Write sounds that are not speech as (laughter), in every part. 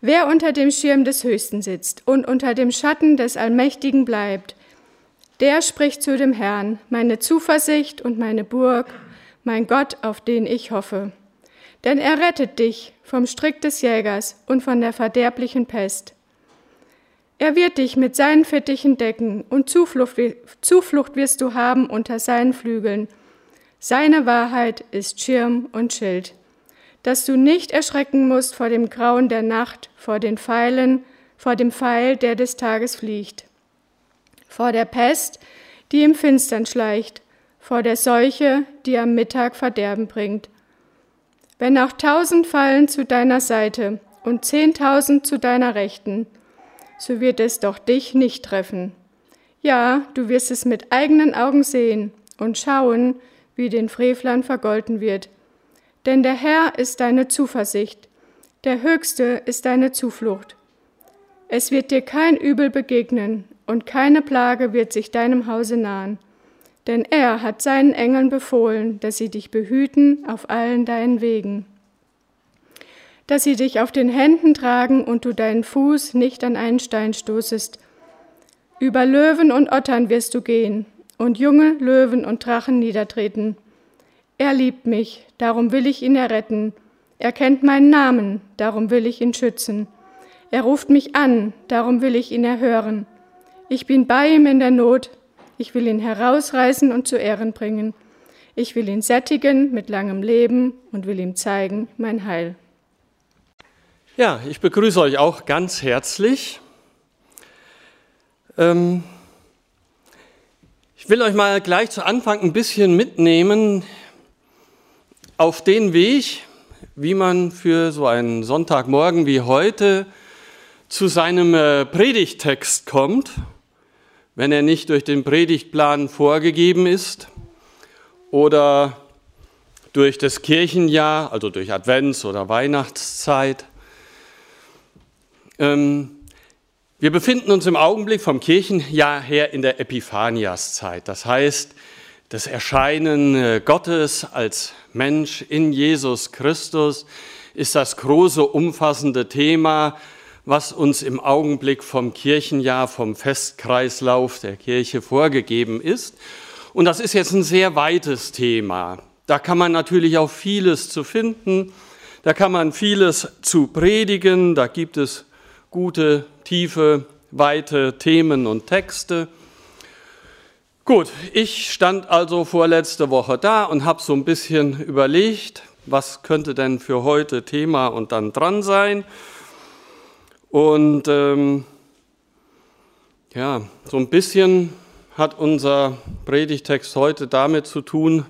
Wer unter dem Schirm des Höchsten sitzt und unter dem Schatten des Allmächtigen bleibt, der spricht zu dem Herrn, meine Zuversicht und meine Burg, mein Gott, auf den ich hoffe. Denn er rettet dich vom Strick des Jägers und von der verderblichen Pest. Er wird dich mit seinen Fittichen decken und Zuflucht, Zuflucht wirst du haben unter seinen Flügeln. Seine Wahrheit ist Schirm und Schild, dass du nicht erschrecken musst vor dem Grauen der Nacht, vor den Pfeilen, vor dem Pfeil, der des Tages fliegt, vor der Pest, die im Finstern schleicht, vor der Seuche, die am Mittag Verderben bringt. Wenn auch tausend fallen zu deiner Seite und zehntausend zu deiner Rechten, so wird es doch dich nicht treffen. Ja, du wirst es mit eigenen Augen sehen und schauen, wie den Frevlern vergolten wird. Denn der Herr ist deine Zuversicht, der Höchste ist deine Zuflucht. Es wird dir kein Übel begegnen und keine Plage wird sich deinem Hause nahen. Denn er hat seinen Engeln befohlen, dass sie dich behüten auf allen deinen Wegen dass sie dich auf den Händen tragen und du deinen Fuß nicht an einen Stein stoßest. Über Löwen und Ottern wirst du gehen und junge Löwen und Drachen niedertreten. Er liebt mich, darum will ich ihn erretten. Er kennt meinen Namen, darum will ich ihn schützen. Er ruft mich an, darum will ich ihn erhören. Ich bin bei ihm in der Not, ich will ihn herausreißen und zu Ehren bringen. Ich will ihn sättigen mit langem Leben und will ihm zeigen mein Heil. Ja, ich begrüße euch auch ganz herzlich. Ähm, ich will euch mal gleich zu Anfang ein bisschen mitnehmen auf den Weg, wie man für so einen Sonntagmorgen wie heute zu seinem äh, Predigtext kommt, wenn er nicht durch den Predigtplan vorgegeben ist oder durch das Kirchenjahr, also durch Advents- oder Weihnachtszeit. Ähm, wir befinden uns im Augenblick vom Kirchenjahr her in der Epiphaniaszeit. Das heißt, das Erscheinen äh, Gottes als Mensch in Jesus Christus ist das große, umfassende Thema, was uns im Augenblick vom Kirchenjahr, vom Festkreislauf der Kirche vorgegeben ist. Und das ist jetzt ein sehr weites Thema. Da kann man natürlich auch vieles zu finden. Da kann man vieles zu predigen. Da gibt es gute, tiefe, weite Themen und Texte. Gut, ich stand also vorletzte Woche da und habe so ein bisschen überlegt, was könnte denn für heute Thema und dann dran sein. Und ähm, ja, so ein bisschen hat unser Predigtext heute damit zu tun,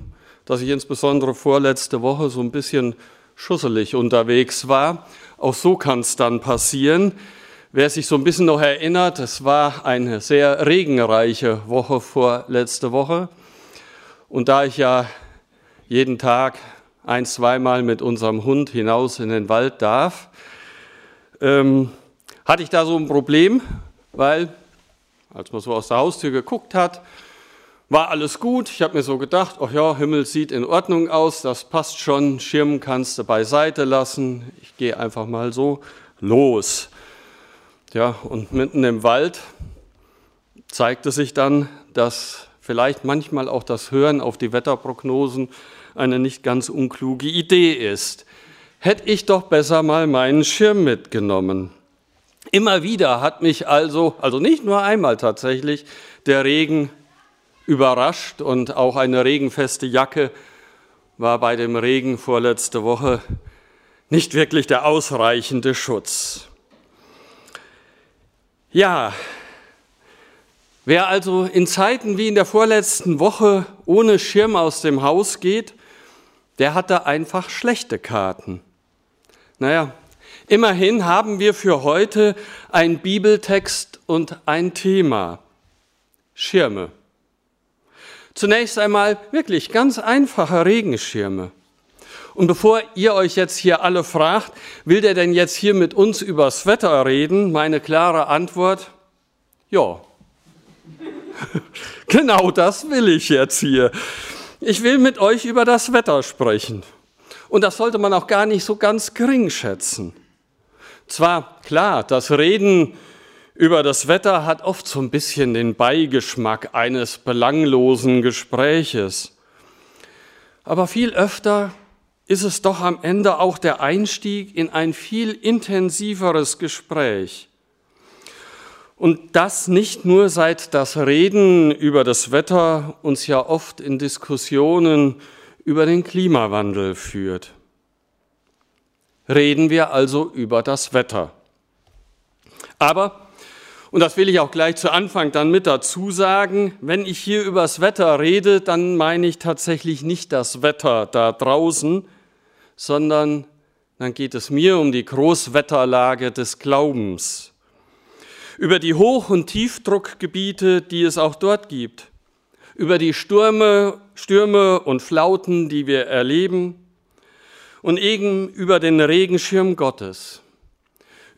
dass ich insbesondere vorletzte Woche so ein bisschen schusselig unterwegs war auch so kann es dann passieren. Wer sich so ein bisschen noch erinnert, es war eine sehr regenreiche Woche vor letzte Woche. Und da ich ja jeden Tag ein, zweimal mit unserem Hund hinaus in den Wald darf, ähm, hatte ich da so ein Problem, weil als man so aus der Haustür geguckt hat, war alles gut. Ich habe mir so gedacht, ach ja, Himmel sieht in Ordnung aus, das passt schon, Schirm kannst du beiseite lassen. Ich gehe einfach mal so los. Ja, und mitten im Wald zeigte sich dann, dass vielleicht manchmal auch das Hören auf die Wetterprognosen eine nicht ganz unkluge Idee ist. Hätte ich doch besser mal meinen Schirm mitgenommen. Immer wieder hat mich also, also nicht nur einmal tatsächlich, der Regen überrascht und auch eine regenfeste Jacke war bei dem Regen vorletzte Woche nicht wirklich der ausreichende Schutz. Ja, wer also in Zeiten wie in der vorletzten Woche ohne Schirm aus dem Haus geht, der hat da einfach schlechte Karten. Naja, immerhin haben wir für heute einen Bibeltext und ein Thema. Schirme. Zunächst einmal wirklich ganz einfache Regenschirme. Und bevor ihr euch jetzt hier alle fragt, will der denn jetzt hier mit uns übers Wetter reden? Meine klare Antwort, ja. (laughs) genau das will ich jetzt hier. Ich will mit euch über das Wetter sprechen. Und das sollte man auch gar nicht so ganz gering schätzen. Zwar klar, das Reden über das Wetter hat oft so ein bisschen den Beigeschmack eines belanglosen Gespräches. Aber viel öfter ist es doch am Ende auch der Einstieg in ein viel intensiveres Gespräch. Und das nicht nur seit das Reden über das Wetter uns ja oft in Diskussionen über den Klimawandel führt. Reden wir also über das Wetter. Aber, und das will ich auch gleich zu Anfang dann mit dazu sagen, wenn ich hier über das Wetter rede, dann meine ich tatsächlich nicht das Wetter da draußen, sondern dann geht es mir um die Großwetterlage des Glaubens, über die Hoch- und Tiefdruckgebiete, die es auch dort gibt, über die Stürme, Stürme und Flauten, die wir erleben. Und eben über den Regenschirm Gottes,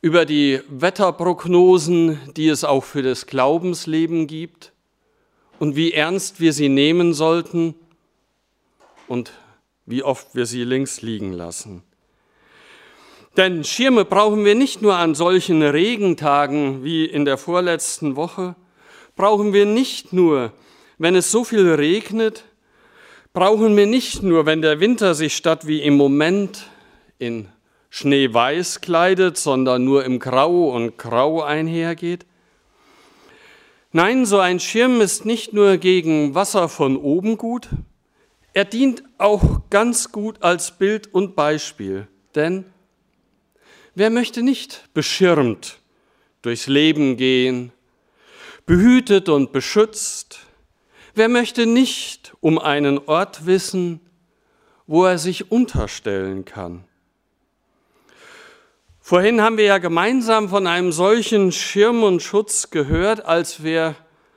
über die Wetterprognosen, die es auch für das Glaubensleben gibt. Und wie ernst wir sie nehmen sollten. Und wie oft wir sie links liegen lassen. Denn Schirme brauchen wir nicht nur an solchen Regentagen wie in der vorletzten Woche, brauchen wir nicht nur, wenn es so viel regnet, brauchen wir nicht nur, wenn der Winter sich statt wie im Moment in Schneeweiß kleidet, sondern nur im Grau und Grau einhergeht. Nein, so ein Schirm ist nicht nur gegen Wasser von oben gut, er dient auch ganz gut als Bild und Beispiel, denn wer möchte nicht beschirmt durchs Leben gehen, behütet und beschützt? Wer möchte nicht um einen Ort wissen, wo er sich unterstellen kann? Vorhin haben wir ja gemeinsam von einem solchen Schirm und Schutz gehört, als wir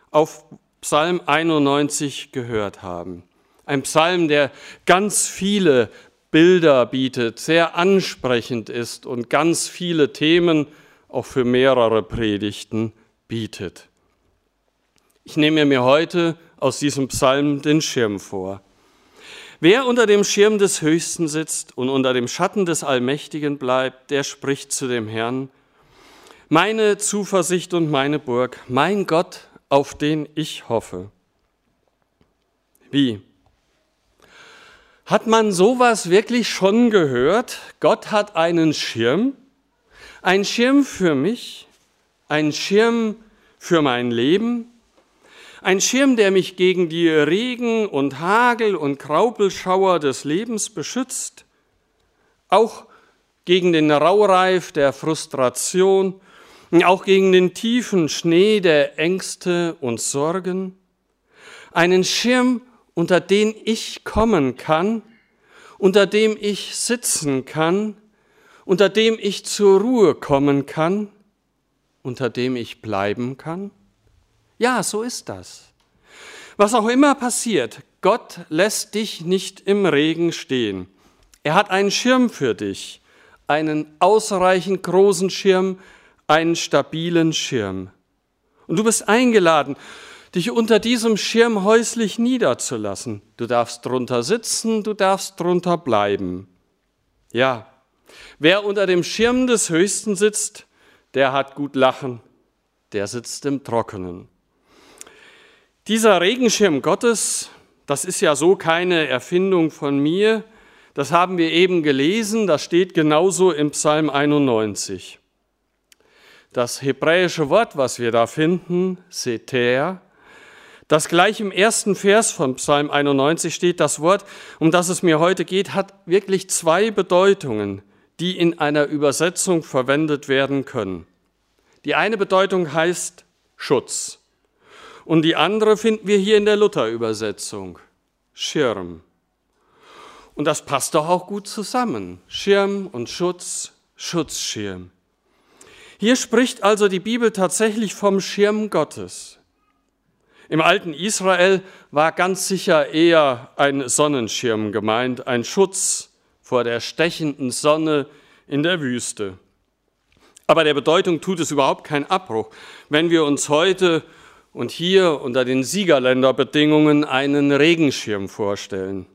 auf Psalm 91 gehört haben. Ein Psalm, der ganz viele Bilder bietet, sehr ansprechend ist und ganz viele Themen auch für mehrere Predigten bietet. Ich nehme mir heute aus diesem Psalm den Schirm vor. Wer unter dem Schirm des Höchsten sitzt und unter dem Schatten des Allmächtigen bleibt, der spricht zu dem Herrn, meine Zuversicht und meine Burg, mein Gott, auf den ich hoffe. Wie? Hat man sowas wirklich schon gehört? Gott hat einen Schirm, ein Schirm für mich, ein Schirm für mein Leben, ein Schirm, der mich gegen die Regen und Hagel und Graupelschauer des Lebens beschützt, auch gegen den Raureif der Frustration, auch gegen den tiefen Schnee der Ängste und Sorgen, einen Schirm unter den ich kommen kann, unter dem ich sitzen kann, unter dem ich zur Ruhe kommen kann, unter dem ich bleiben kann? Ja, so ist das. Was auch immer passiert, Gott lässt dich nicht im Regen stehen. Er hat einen Schirm für dich, einen ausreichend großen Schirm, einen stabilen Schirm. Und du bist eingeladen, dich unter diesem Schirm häuslich niederzulassen. Du darfst drunter sitzen, du darfst drunter bleiben. Ja, wer unter dem Schirm des Höchsten sitzt, der hat gut Lachen, der sitzt im Trockenen. Dieser Regenschirm Gottes, das ist ja so keine Erfindung von mir, das haben wir eben gelesen, das steht genauso im Psalm 91. Das hebräische Wort, was wir da finden, Seter, das gleich im ersten Vers von Psalm 91 steht, das Wort, um das es mir heute geht, hat wirklich zwei Bedeutungen, die in einer Übersetzung verwendet werden können. Die eine Bedeutung heißt Schutz und die andere finden wir hier in der Luther-Übersetzung, Schirm. Und das passt doch auch gut zusammen. Schirm und Schutz, Schutzschirm. Hier spricht also die Bibel tatsächlich vom Schirm Gottes. Im alten Israel war ganz sicher eher ein Sonnenschirm gemeint, ein Schutz vor der stechenden Sonne in der Wüste. Aber der Bedeutung tut es überhaupt keinen Abbruch, wenn wir uns heute und hier unter den Siegerländerbedingungen einen Regenschirm vorstellen.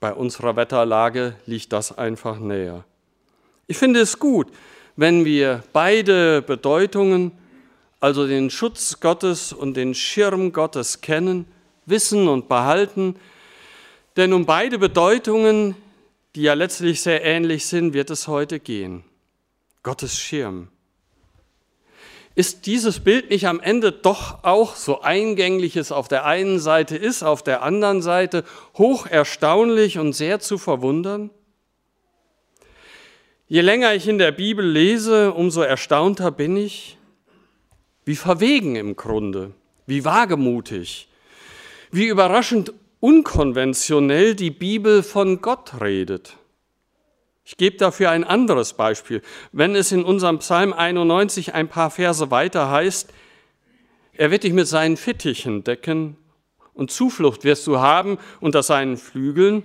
Bei unserer Wetterlage liegt das einfach näher. Ich finde es gut, wenn wir beide Bedeutungen, also den Schutz Gottes und den Schirm Gottes kennen, wissen und behalten. Denn um beide Bedeutungen, die ja letztlich sehr ähnlich sind, wird es heute gehen. Gottes Schirm. Ist dieses Bild nicht am Ende doch auch so eingänglich es auf der einen Seite ist, auf der anderen Seite hoch erstaunlich und sehr zu verwundern? Je länger ich in der Bibel lese, umso erstaunter bin ich, wie verwegen im Grunde, wie wagemutig, wie überraschend unkonventionell die Bibel von Gott redet. Ich gebe dafür ein anderes Beispiel. Wenn es in unserem Psalm 91 ein paar Verse weiter heißt, er wird dich mit seinen Fittichen decken und Zuflucht wirst du haben unter seinen Flügeln,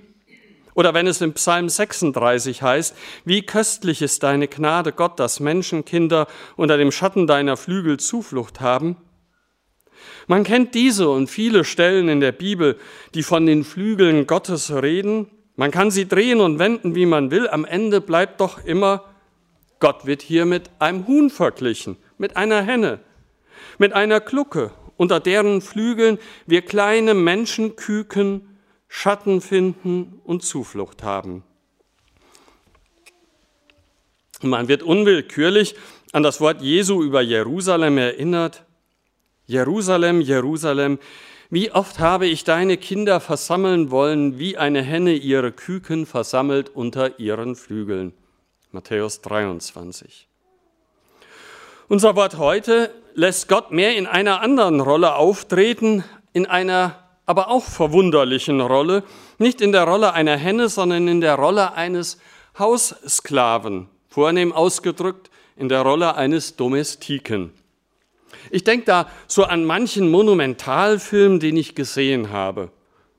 oder wenn es im Psalm 36 heißt, wie köstlich ist deine Gnade, Gott, dass Menschenkinder unter dem Schatten deiner Flügel Zuflucht haben. Man kennt diese und viele Stellen in der Bibel, die von den Flügeln Gottes reden. Man kann sie drehen und wenden, wie man will. Am Ende bleibt doch immer, Gott wird hier mit einem Huhn verglichen, mit einer Henne, mit einer Glucke, unter deren Flügeln wir kleine Menschenküken Schatten finden und Zuflucht haben. Man wird unwillkürlich an das Wort Jesu über Jerusalem erinnert. Jerusalem, Jerusalem, wie oft habe ich deine Kinder versammeln wollen, wie eine Henne ihre Küken versammelt unter ihren Flügeln. Matthäus 23. Unser Wort heute lässt Gott mehr in einer anderen Rolle auftreten, in einer aber auch verwunderlichen Rolle, nicht in der Rolle einer Henne, sondern in der Rolle eines Haussklaven, vornehm ausgedrückt in der Rolle eines Domestiken. Ich denke da so an manchen Monumentalfilm, den ich gesehen habe.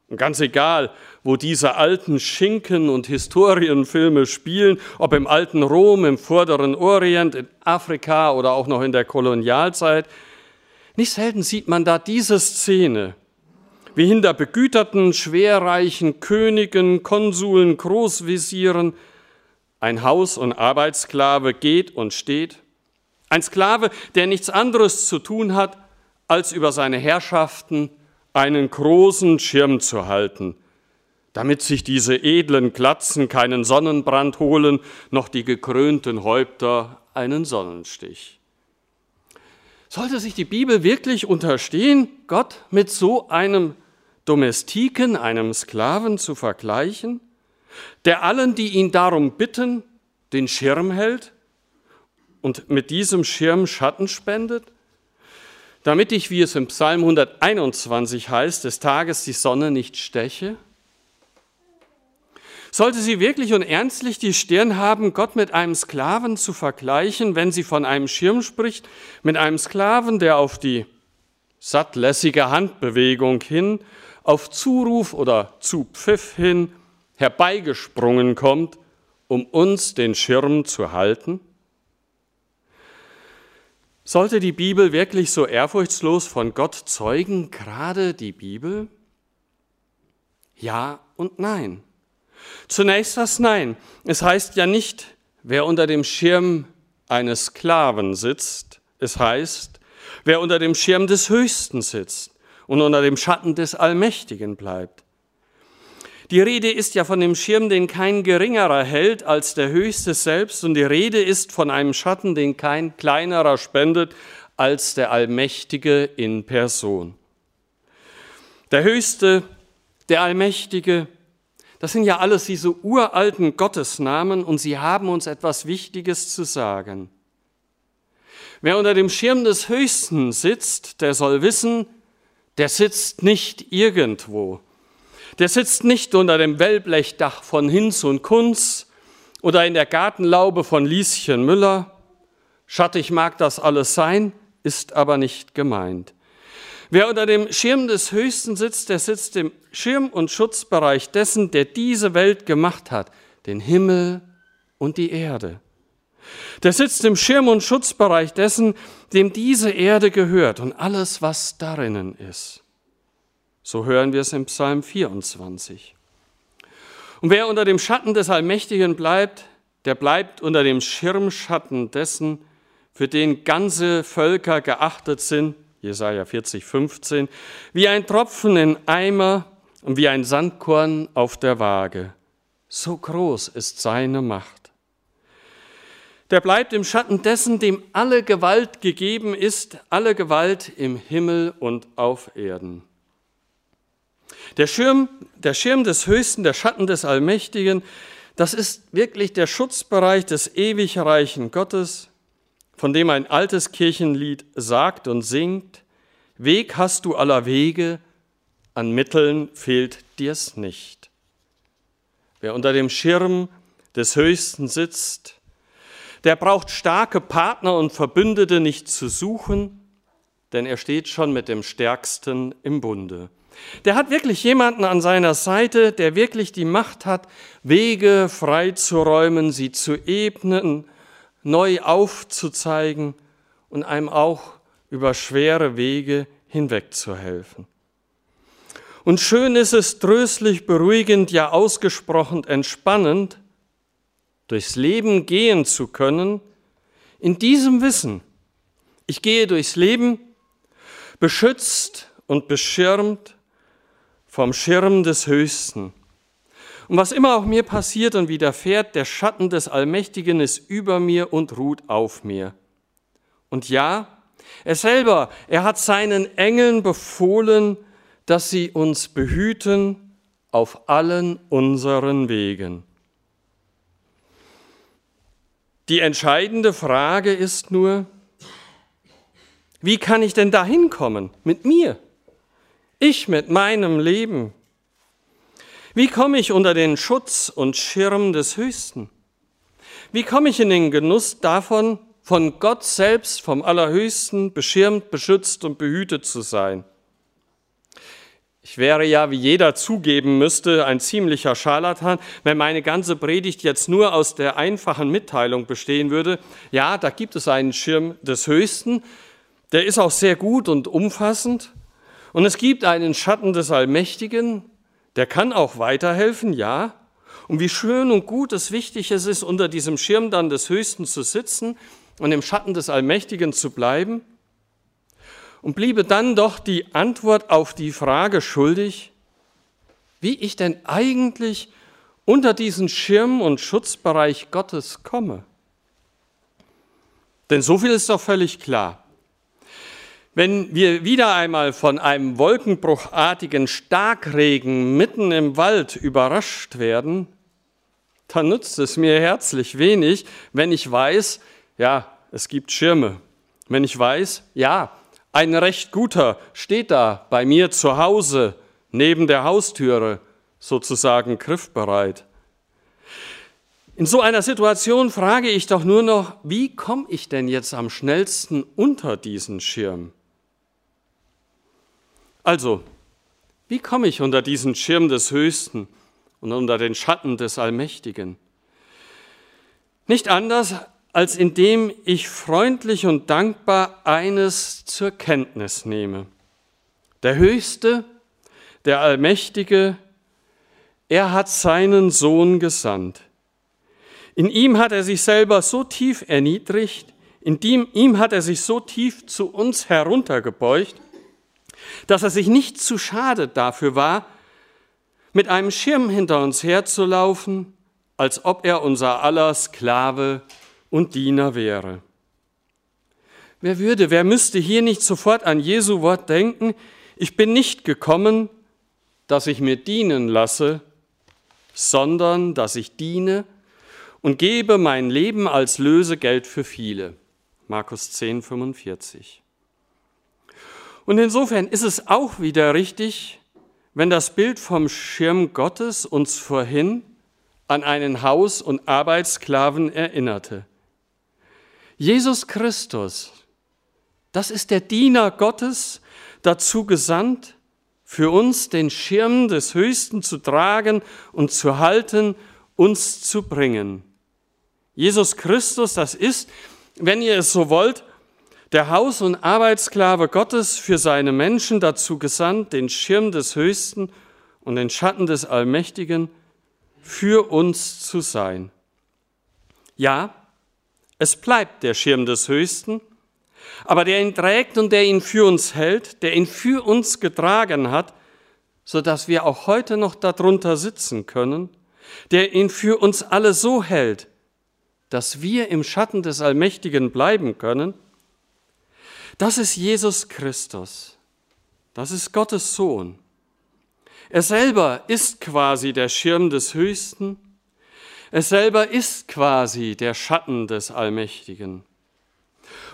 Und ganz egal, wo diese alten Schinken- und Historienfilme spielen, ob im alten Rom, im vorderen Orient, in Afrika oder auch noch in der Kolonialzeit, nicht selten sieht man da diese Szene, wie hinter begüterten, schwerreichen Königen, Konsuln, Großvisieren ein Haus- und Arbeitssklave geht und steht. Ein Sklave, der nichts anderes zu tun hat, als über seine Herrschaften einen großen Schirm zu halten, damit sich diese edlen Glatzen keinen Sonnenbrand holen, noch die gekrönten Häupter einen Sonnenstich. Sollte sich die Bibel wirklich unterstehen, Gott mit so einem Domestiken, einem Sklaven, zu vergleichen, der allen, die ihn darum bitten, den Schirm hält und mit diesem Schirm Schatten spendet, damit ich, wie es im Psalm 121 heißt, des Tages die Sonne nicht steche? Sollte sie wirklich und ernstlich die Stirn haben, Gott mit einem Sklaven zu vergleichen, wenn sie von einem Schirm spricht, mit einem Sklaven, der auf die sattlässige Handbewegung hin auf Zuruf oder zu Pfiff hin herbeigesprungen kommt, um uns den Schirm zu halten? Sollte die Bibel wirklich so ehrfurchtslos von Gott zeugen, gerade die Bibel? Ja und nein. Zunächst das Nein. Es heißt ja nicht, wer unter dem Schirm eines Sklaven sitzt. Es heißt, wer unter dem Schirm des Höchsten sitzt und unter dem Schatten des Allmächtigen bleibt. Die Rede ist ja von dem Schirm, den kein geringerer hält als der Höchste selbst, und die Rede ist von einem Schatten, den kein kleinerer spendet als der Allmächtige in Person. Der Höchste, der Allmächtige, das sind ja alles diese uralten Gottesnamen und sie haben uns etwas Wichtiges zu sagen. Wer unter dem Schirm des Höchsten sitzt, der soll wissen, der sitzt nicht irgendwo. Der sitzt nicht unter dem Wellblechdach von Hinz und Kunz oder in der Gartenlaube von Lieschen Müller. Schattig mag das alles sein, ist aber nicht gemeint. Wer unter dem Schirm des Höchsten sitzt, der sitzt im Schirm- und Schutzbereich dessen, der diese Welt gemacht hat, den Himmel und die Erde. Der sitzt im Schirm- und Schutzbereich dessen, dem diese Erde gehört und alles, was darinnen ist. So hören wir es im Psalm 24. Und wer unter dem Schatten des Allmächtigen bleibt, der bleibt unter dem Schirmschatten dessen, für den ganze Völker geachtet sind, Jesaja 40, 15, wie ein Tropfen in Eimer und wie ein Sandkorn auf der Waage. So groß ist seine Macht. Der bleibt im Schatten dessen, dem alle Gewalt gegeben ist, alle Gewalt im Himmel und auf Erden. Der Schirm, der Schirm des Höchsten, der Schatten des Allmächtigen, das ist wirklich der Schutzbereich des ewig reichen Gottes, von dem ein altes Kirchenlied sagt und singt, Weg hast du aller Wege, an Mitteln fehlt dir's nicht. Wer unter dem Schirm des Höchsten sitzt, der braucht starke Partner und Verbündete nicht zu suchen, denn er steht schon mit dem Stärksten im Bunde. Der hat wirklich jemanden an seiner Seite, der wirklich die Macht hat, Wege freizuräumen, sie zu ebnen, neu aufzuzeigen und einem auch über schwere Wege hinwegzuhelfen. Und schön ist es, tröstlich, beruhigend, ja ausgesprochen entspannend, durchs Leben gehen zu können, in diesem Wissen, ich gehe durchs Leben beschützt und beschirmt vom Schirm des Höchsten. Und was immer auch mir passiert und widerfährt, der Schatten des Allmächtigen ist über mir und ruht auf mir. Und ja, er selber, er hat seinen Engeln befohlen, dass sie uns behüten auf allen unseren Wegen. Die entscheidende Frage ist nur, wie kann ich denn da hinkommen mit mir? Ich mit meinem Leben. Wie komme ich unter den Schutz und Schirm des Höchsten? Wie komme ich in den Genuss davon, von Gott selbst, vom Allerhöchsten, beschirmt, beschützt und behütet zu sein? Ich wäre ja, wie jeder zugeben müsste, ein ziemlicher Scharlatan, wenn meine ganze Predigt jetzt nur aus der einfachen Mitteilung bestehen würde. Ja, da gibt es einen Schirm des Höchsten, der ist auch sehr gut und umfassend. Und es gibt einen Schatten des Allmächtigen, der kann auch weiterhelfen, ja. Und wie schön und gut es wichtig es ist, unter diesem Schirm dann des Höchsten zu sitzen und im Schatten des Allmächtigen zu bleiben und bliebe dann doch die Antwort auf die Frage schuldig, wie ich denn eigentlich unter diesen Schirm und Schutzbereich Gottes komme. Denn so viel ist doch völlig klar. Wenn wir wieder einmal von einem wolkenbruchartigen Starkregen mitten im Wald überrascht werden, dann nützt es mir herzlich wenig, wenn ich weiß, ja, es gibt Schirme. Wenn ich weiß, ja, ein recht guter steht da bei mir zu Hause neben der Haustüre, sozusagen griffbereit. In so einer Situation frage ich doch nur noch, wie komme ich denn jetzt am schnellsten unter diesen Schirm? Also, wie komme ich unter diesen Schirm des Höchsten und unter den Schatten des Allmächtigen? Nicht anders, als indem ich freundlich und dankbar eines zur Kenntnis nehme. Der Höchste, der Allmächtige, er hat seinen Sohn gesandt. In ihm hat er sich selber so tief erniedrigt, in ihm hat er sich so tief zu uns heruntergebeugt, dass er sich nicht zu schade dafür war, mit einem Schirm hinter uns herzulaufen, als ob er unser aller Sklave und Diener wäre. Wer würde, wer müsste hier nicht sofort an Jesu Wort denken, ich bin nicht gekommen, dass ich mir dienen lasse, sondern dass ich diene und gebe mein Leben als Lösegeld für viele. Markus 10, 45. Und insofern ist es auch wieder richtig, wenn das Bild vom Schirm Gottes uns vorhin an einen Haus- und Arbeitssklaven erinnerte. Jesus Christus, das ist der Diener Gottes, dazu gesandt, für uns den Schirm des Höchsten zu tragen und zu halten, uns zu bringen. Jesus Christus, das ist, wenn ihr es so wollt, der Haus- und Arbeitssklave Gottes für seine Menschen dazu gesandt, den Schirm des Höchsten und den Schatten des Allmächtigen für uns zu sein. Ja, es bleibt der Schirm des Höchsten, aber der ihn trägt und der ihn für uns hält, der ihn für uns getragen hat, so dass wir auch heute noch darunter sitzen können, der ihn für uns alle so hält, dass wir im Schatten des Allmächtigen bleiben können, das ist Jesus Christus. Das ist Gottes Sohn. Er selber ist quasi der Schirm des Höchsten. Er selber ist quasi der Schatten des Allmächtigen.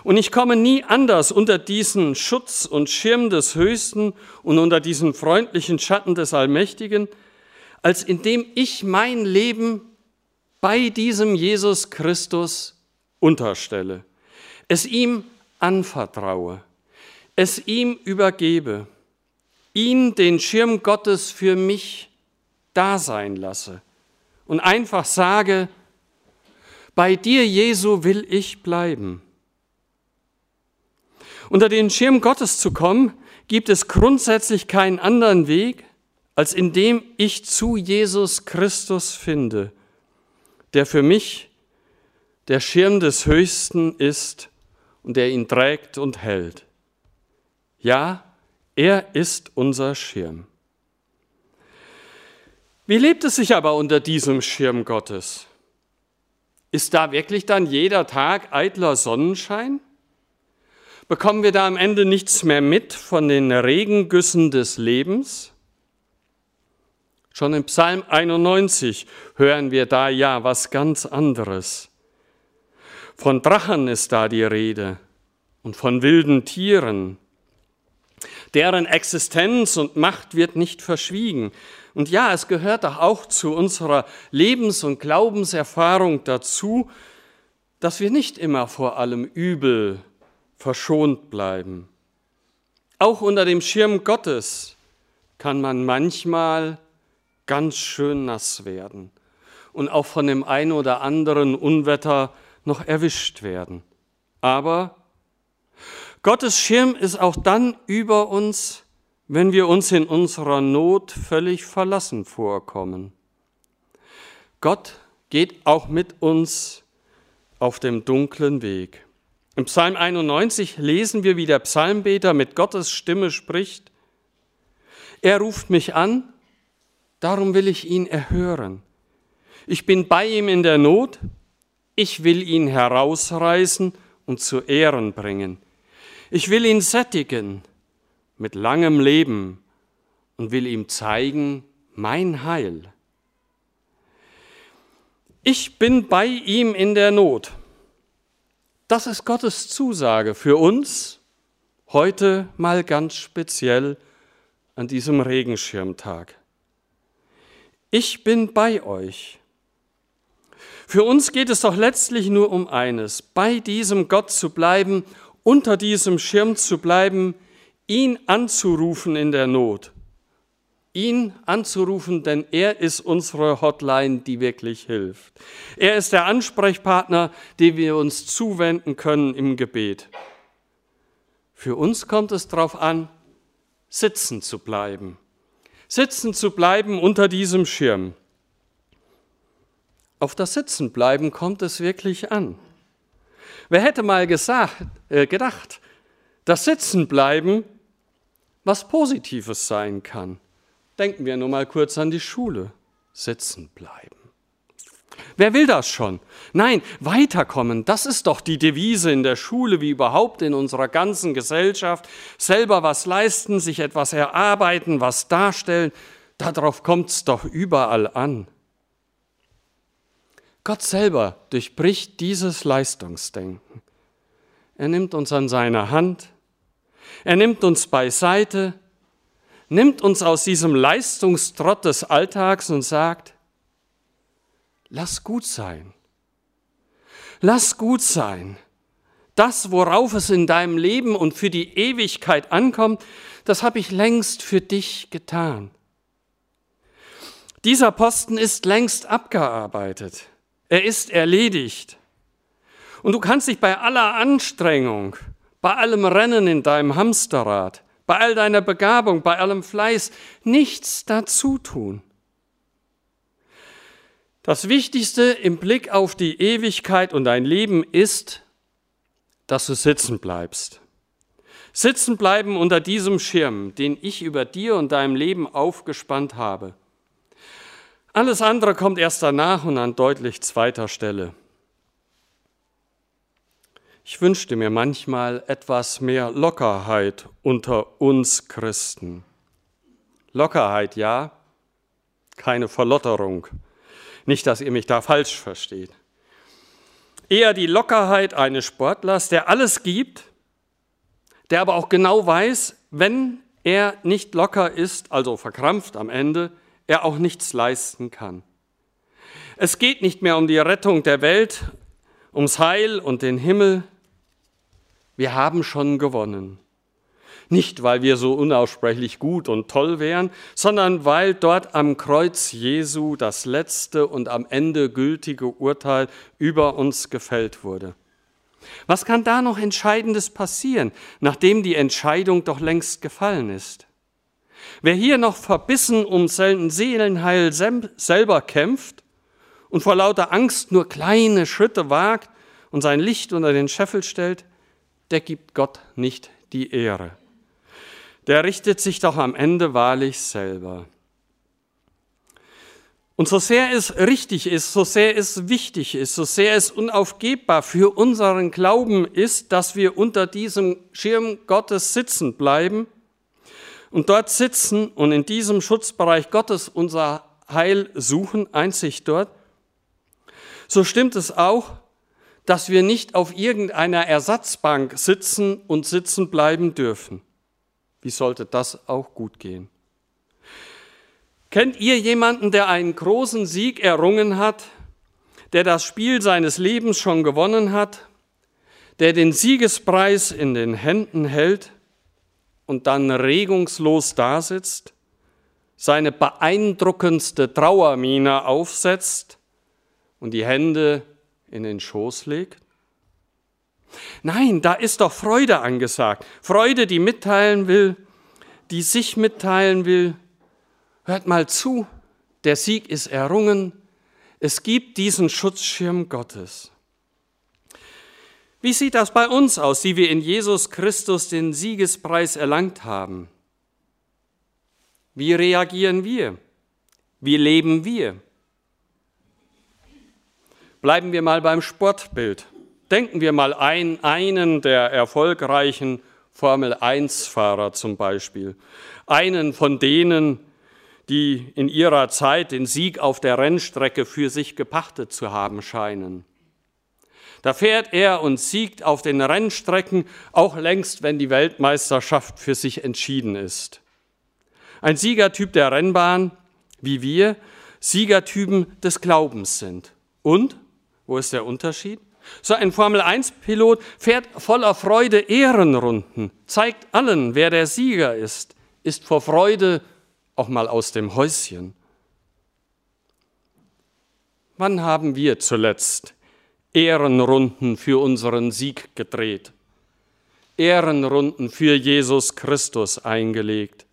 Und ich komme nie anders unter diesen Schutz und Schirm des Höchsten und unter diesen freundlichen Schatten des Allmächtigen, als indem ich mein Leben bei diesem Jesus Christus unterstelle, es ihm anvertraue, es ihm übergebe, ihn, den Schirm Gottes, für mich da sein lasse und einfach sage, bei dir, Jesu, will ich bleiben. Unter den Schirm Gottes zu kommen, gibt es grundsätzlich keinen anderen Weg, als indem ich zu Jesus Christus finde, der für mich der Schirm des Höchsten ist und der ihn trägt und hält. Ja, er ist unser Schirm. Wie lebt es sich aber unter diesem Schirm Gottes? Ist da wirklich dann jeder Tag eitler Sonnenschein? Bekommen wir da am Ende nichts mehr mit von den Regengüssen des Lebens? Schon im Psalm 91 hören wir da ja was ganz anderes. Von Drachen ist da die Rede und von wilden Tieren. Deren Existenz und Macht wird nicht verschwiegen. Und ja, es gehört doch auch zu unserer Lebens- und Glaubenserfahrung dazu, dass wir nicht immer vor allem Übel verschont bleiben. Auch unter dem Schirm Gottes kann man manchmal ganz schön nass werden und auch von dem einen oder anderen Unwetter noch erwischt werden. Aber Gottes Schirm ist auch dann über uns, wenn wir uns in unserer Not völlig verlassen vorkommen. Gott geht auch mit uns auf dem dunklen Weg. Im Psalm 91 lesen wir, wie der Psalmbeter mit Gottes Stimme spricht. Er ruft mich an, darum will ich ihn erhören. Ich bin bei ihm in der Not, ich will ihn herausreißen und zu Ehren bringen. Ich will ihn sättigen mit langem Leben und will ihm zeigen mein Heil. Ich bin bei ihm in der Not. Das ist Gottes Zusage für uns heute mal ganz speziell an diesem Regenschirmtag. Ich bin bei euch. Für uns geht es doch letztlich nur um eines, bei diesem Gott zu bleiben, unter diesem Schirm zu bleiben, ihn anzurufen in der Not ihn anzurufen, denn er ist unsere Hotline, die wirklich hilft. Er ist der Ansprechpartner, den wir uns zuwenden können im Gebet. Für uns kommt es darauf an, sitzen zu bleiben. Sitzen zu bleiben unter diesem Schirm. Auf das Sitzenbleiben kommt es wirklich an. Wer hätte mal gesagt, äh, gedacht, dass Sitzenbleiben was Positives sein kann? Denken wir nur mal kurz an die Schule. Sitzen bleiben. Wer will das schon? Nein, weiterkommen, das ist doch die Devise in der Schule wie überhaupt in unserer ganzen Gesellschaft. Selber was leisten, sich etwas erarbeiten, was darstellen, darauf kommt es doch überall an. Gott selber durchbricht dieses Leistungsdenken. Er nimmt uns an seine Hand, er nimmt uns beiseite, nimmt uns aus diesem Leistungstrott des Alltags und sagt, lass gut sein. Lass gut sein. Das, worauf es in deinem Leben und für die Ewigkeit ankommt, das habe ich längst für dich getan. Dieser Posten ist längst abgearbeitet. Er ist erledigt. Und du kannst dich bei aller Anstrengung, bei allem Rennen in deinem Hamsterrad, bei all deiner Begabung, bei allem Fleiß nichts dazu tun. Das Wichtigste im Blick auf die Ewigkeit und dein Leben ist, dass du sitzen bleibst. Sitzen bleiben unter diesem Schirm, den ich über dir und deinem Leben aufgespannt habe. Alles andere kommt erst danach und an deutlich zweiter Stelle. Ich wünschte mir manchmal etwas mehr Lockerheit unter uns Christen. Lockerheit, ja, keine Verlotterung. Nicht, dass ihr mich da falsch versteht. Eher die Lockerheit eines Sportlers, der alles gibt, der aber auch genau weiß, wenn er nicht locker ist, also verkrampft am Ende, er auch nichts leisten kann. Es geht nicht mehr um die Rettung der Welt, ums Heil und den Himmel. Wir haben schon gewonnen. Nicht, weil wir so unaussprechlich gut und toll wären, sondern weil dort am Kreuz Jesu das letzte und am Ende gültige Urteil über uns gefällt wurde. Was kann da noch Entscheidendes passieren, nachdem die Entscheidung doch längst gefallen ist? Wer hier noch verbissen um Seelenheil selber kämpft und vor lauter Angst nur kleine Schritte wagt und sein Licht unter den Scheffel stellt, der gibt Gott nicht die Ehre der richtet sich doch am Ende wahrlich selber. Und so sehr es richtig ist, so sehr es wichtig ist, so sehr es unaufgebbar für unseren Glauben ist, dass wir unter diesem Schirm Gottes sitzen bleiben und dort sitzen und in diesem Schutzbereich Gottes unser Heil suchen, einzig dort, so stimmt es auch, dass wir nicht auf irgendeiner Ersatzbank sitzen und sitzen bleiben dürfen. Wie sollte das auch gut gehen? Kennt ihr jemanden, der einen großen Sieg errungen hat, der das Spiel seines Lebens schon gewonnen hat, der den Siegespreis in den Händen hält und dann regungslos dasitzt, seine beeindruckendste Trauermiene aufsetzt und die Hände in den Schoß legt? Nein, da ist doch Freude angesagt. Freude, die mitteilen will, die sich mitteilen will. Hört mal zu, der Sieg ist errungen. Es gibt diesen Schutzschirm Gottes. Wie sieht das bei uns aus, die wir in Jesus Christus den Siegespreis erlangt haben? Wie reagieren wir? Wie leben wir? Bleiben wir mal beim Sportbild. Denken wir mal ein, einen der erfolgreichen Formel-1-Fahrer zum Beispiel. Einen von denen, die in ihrer Zeit den Sieg auf der Rennstrecke für sich gepachtet zu haben scheinen. Da fährt er und siegt auf den Rennstrecken, auch längst, wenn die Weltmeisterschaft für sich entschieden ist. Ein Siegertyp der Rennbahn, wie wir, Siegertypen des Glaubens sind. Und, wo ist der Unterschied? So ein Formel-1-Pilot fährt voller Freude Ehrenrunden, zeigt allen, wer der Sieger ist, ist vor Freude auch mal aus dem Häuschen. Wann haben wir zuletzt Ehrenrunden für unseren Sieg gedreht? Ehrenrunden für Jesus Christus eingelegt,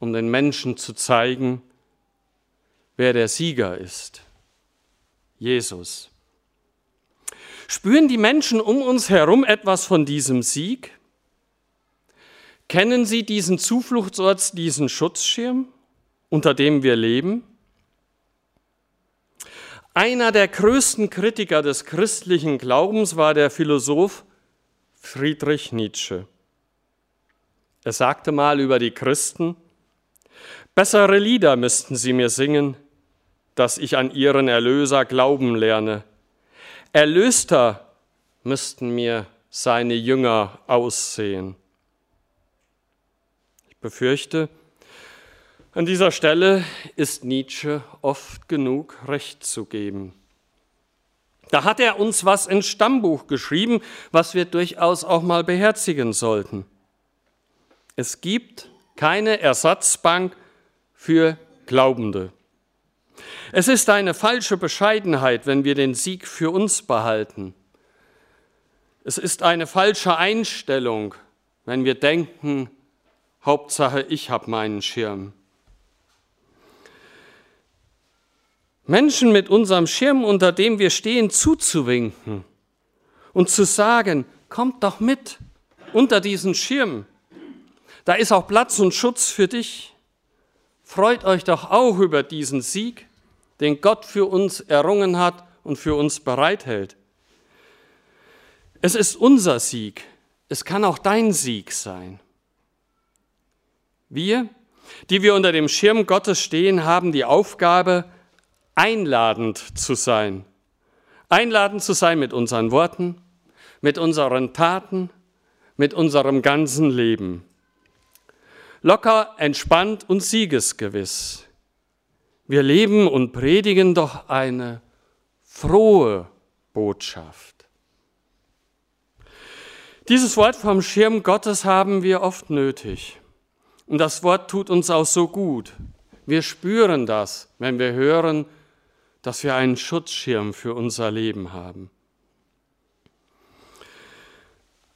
um den Menschen zu zeigen, wer der Sieger ist. Jesus. Spüren die Menschen um uns herum etwas von diesem Sieg? Kennen sie diesen Zufluchtsort, diesen Schutzschirm, unter dem wir leben? Einer der größten Kritiker des christlichen Glaubens war der Philosoph Friedrich Nietzsche. Er sagte mal über die Christen, bessere Lieder müssten sie mir singen, dass ich an ihren Erlöser glauben lerne. Erlöster müssten mir seine Jünger aussehen. Ich befürchte, an dieser Stelle ist Nietzsche oft genug recht zu geben. Da hat er uns was ins Stammbuch geschrieben, was wir durchaus auch mal beherzigen sollten. Es gibt keine Ersatzbank für Glaubende. Es ist eine falsche Bescheidenheit, wenn wir den Sieg für uns behalten. Es ist eine falsche Einstellung, wenn wir denken, Hauptsache ich habe meinen Schirm. Menschen mit unserem Schirm, unter dem wir stehen, zuzuwinken und zu sagen, kommt doch mit unter diesen Schirm. Da ist auch Platz und Schutz für dich. Freut euch doch auch über diesen Sieg, den Gott für uns errungen hat und für uns bereithält. Es ist unser Sieg. Es kann auch dein Sieg sein. Wir, die wir unter dem Schirm Gottes stehen, haben die Aufgabe, einladend zu sein. Einladend zu sein mit unseren Worten, mit unseren Taten, mit unserem ganzen Leben. Locker, entspannt und siegesgewiss. Wir leben und predigen doch eine frohe Botschaft. Dieses Wort vom Schirm Gottes haben wir oft nötig. Und das Wort tut uns auch so gut. Wir spüren das, wenn wir hören, dass wir einen Schutzschirm für unser Leben haben.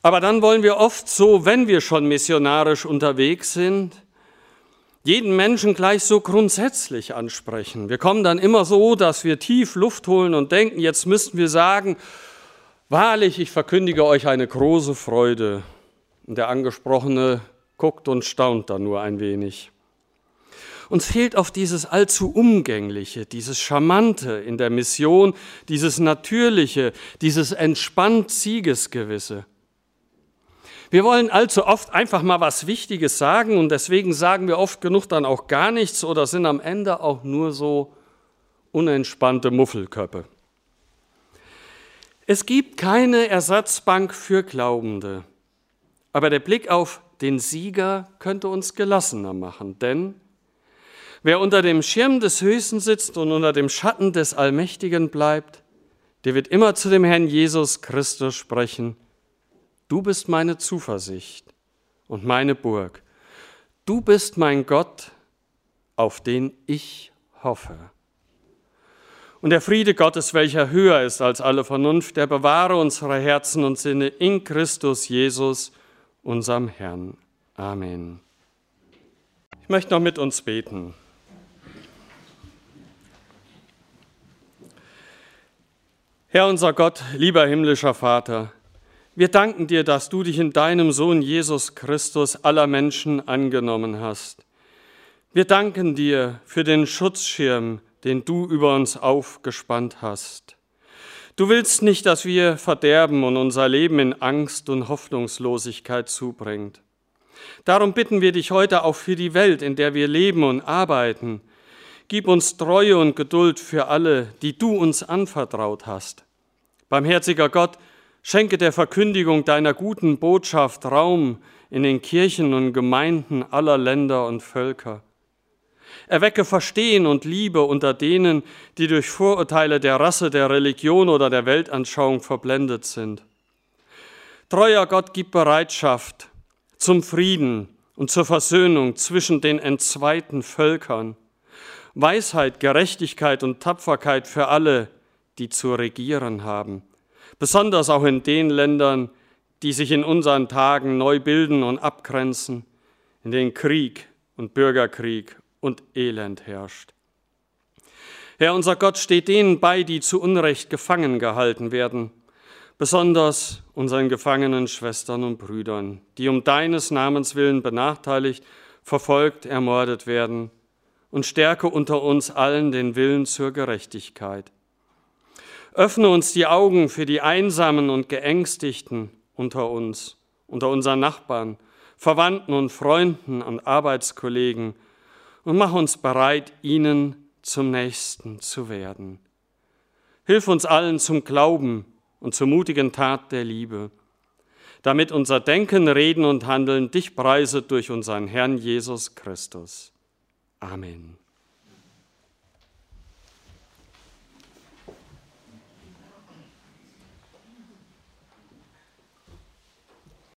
Aber dann wollen wir oft so, wenn wir schon missionarisch unterwegs sind, jeden Menschen gleich so grundsätzlich ansprechen. Wir kommen dann immer so, dass wir tief Luft holen und denken, jetzt müssten wir sagen, wahrlich, ich verkündige euch eine große Freude. Und der Angesprochene guckt und staunt dann nur ein wenig. Uns fehlt oft dieses allzu Umgängliche, dieses Charmante in der Mission, dieses Natürliche, dieses entspannt Siegesgewisse. Wir wollen allzu oft einfach mal was Wichtiges sagen und deswegen sagen wir oft genug dann auch gar nichts oder sind am Ende auch nur so unentspannte Muffelköppe. Es gibt keine Ersatzbank für Glaubende, aber der Blick auf den Sieger könnte uns gelassener machen, denn Wer unter dem Schirm des Höchsten sitzt und unter dem Schatten des Allmächtigen bleibt, der wird immer zu dem Herrn Jesus Christus sprechen, du bist meine Zuversicht und meine Burg. Du bist mein Gott, auf den ich hoffe. Und der Friede Gottes, welcher höher ist als alle Vernunft, der bewahre unsere Herzen und Sinne in Christus Jesus, unserem Herrn. Amen. Ich möchte noch mit uns beten. Herr unser Gott, lieber himmlischer Vater, wir danken dir, dass du dich in deinem Sohn Jesus Christus aller Menschen angenommen hast. Wir danken dir für den Schutzschirm, den du über uns aufgespannt hast. Du willst nicht, dass wir verderben und unser Leben in Angst und Hoffnungslosigkeit zubringt. Darum bitten wir dich heute auch für die Welt, in der wir leben und arbeiten. Gib uns Treue und Geduld für alle, die du uns anvertraut hast. Barmherziger Gott, schenke der Verkündigung deiner guten Botschaft Raum in den Kirchen und Gemeinden aller Länder und Völker. Erwecke Verstehen und Liebe unter denen, die durch Vorurteile der Rasse, der Religion oder der Weltanschauung verblendet sind. Treuer Gott, gib Bereitschaft zum Frieden und zur Versöhnung zwischen den entzweiten Völkern. Weisheit, Gerechtigkeit und Tapferkeit für alle, die zu regieren haben. Besonders auch in den Ländern, die sich in unseren Tagen neu bilden und abgrenzen, in denen Krieg und Bürgerkrieg und Elend herrscht. Herr, unser Gott steht denen bei, die zu Unrecht gefangen gehalten werden, besonders unseren gefangenen Schwestern und Brüdern, die um deines Namens willen benachteiligt, verfolgt, ermordet werden, und stärke unter uns allen den Willen zur Gerechtigkeit. Öffne uns die Augen für die Einsamen und Geängstigten unter uns, unter unseren Nachbarn, Verwandten und Freunden und Arbeitskollegen und mach uns bereit, ihnen zum Nächsten zu werden. Hilf uns allen zum Glauben und zur mutigen Tat der Liebe, damit unser Denken, Reden und Handeln dich preiset durch unseren Herrn Jesus Christus. Amen.